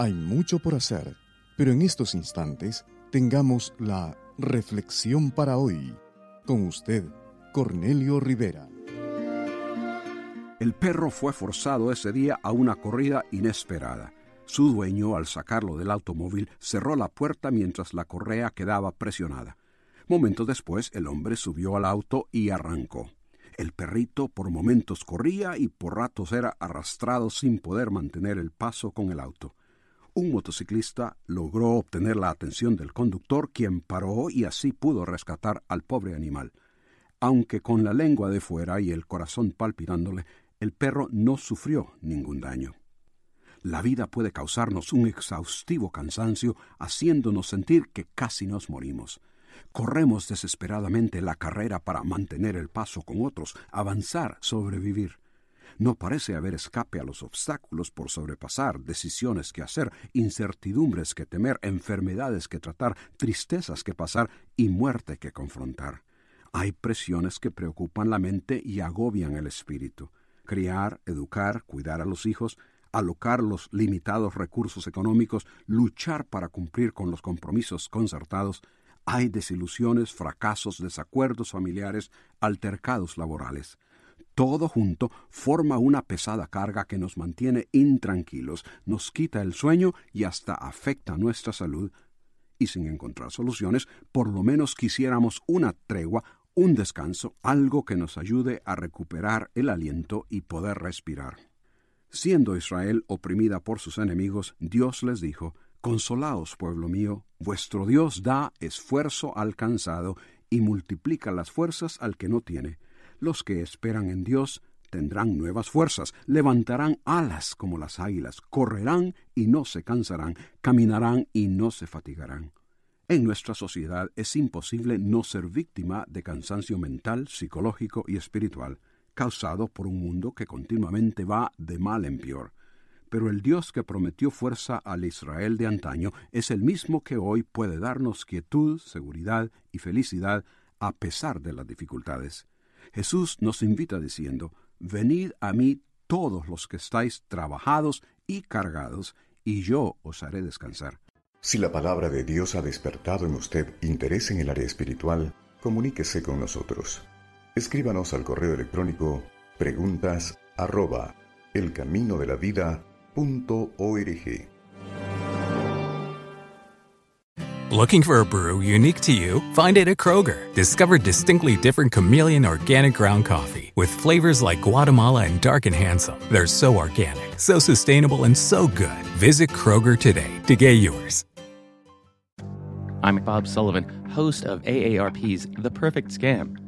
Hay mucho por hacer, pero en estos instantes tengamos la reflexión para hoy. Con usted, Cornelio Rivera. El perro fue forzado ese día a una corrida inesperada. Su dueño, al sacarlo del automóvil, cerró la puerta mientras la correa quedaba presionada. Momentos después, el hombre subió al auto y arrancó. El perrito por momentos corría y por ratos era arrastrado sin poder mantener el paso con el auto un motociclista logró obtener la atención del conductor, quien paró y así pudo rescatar al pobre animal. Aunque con la lengua de fuera y el corazón palpitándole, el perro no sufrió ningún daño. La vida puede causarnos un exhaustivo cansancio, haciéndonos sentir que casi nos morimos. Corremos desesperadamente la carrera para mantener el paso con otros, avanzar, sobrevivir. No parece haber escape a los obstáculos por sobrepasar, decisiones que hacer, incertidumbres que temer, enfermedades que tratar, tristezas que pasar y muerte que confrontar. Hay presiones que preocupan la mente y agobian el espíritu. Criar, educar, cuidar a los hijos, alocar los limitados recursos económicos, luchar para cumplir con los compromisos concertados, hay desilusiones, fracasos, desacuerdos familiares, altercados laborales. Todo junto forma una pesada carga que nos mantiene intranquilos, nos quita el sueño y hasta afecta nuestra salud. Y sin encontrar soluciones, por lo menos quisiéramos una tregua, un descanso, algo que nos ayude a recuperar el aliento y poder respirar. Siendo Israel oprimida por sus enemigos, Dios les dijo, Consolaos, pueblo mío, vuestro Dios da esfuerzo al cansado y multiplica las fuerzas al que no tiene. Los que esperan en Dios tendrán nuevas fuerzas, levantarán alas como las águilas, correrán y no se cansarán, caminarán y no se fatigarán. En nuestra sociedad es imposible no ser víctima de cansancio mental, psicológico y espiritual, causado por un mundo que continuamente va de mal en peor. Pero el Dios que prometió fuerza al Israel de antaño es el mismo que hoy puede darnos quietud, seguridad y felicidad a pesar de las dificultades. Jesús nos invita diciendo, Venid a mí todos los que estáis trabajados y cargados, y yo os haré descansar. Si la palabra de Dios ha despertado en usted interés en el área espiritual, comuníquese con nosotros. Escríbanos al correo electrónico preguntas arroba elcaminodelavida.org. Looking for a brew unique to you? Find it at Kroger. Discover distinctly different chameleon organic ground coffee with flavors like Guatemala and Dark and Handsome. They're so organic, so sustainable, and so good. Visit Kroger today to get yours. I'm Bob Sullivan, host of AARP's The Perfect Scam.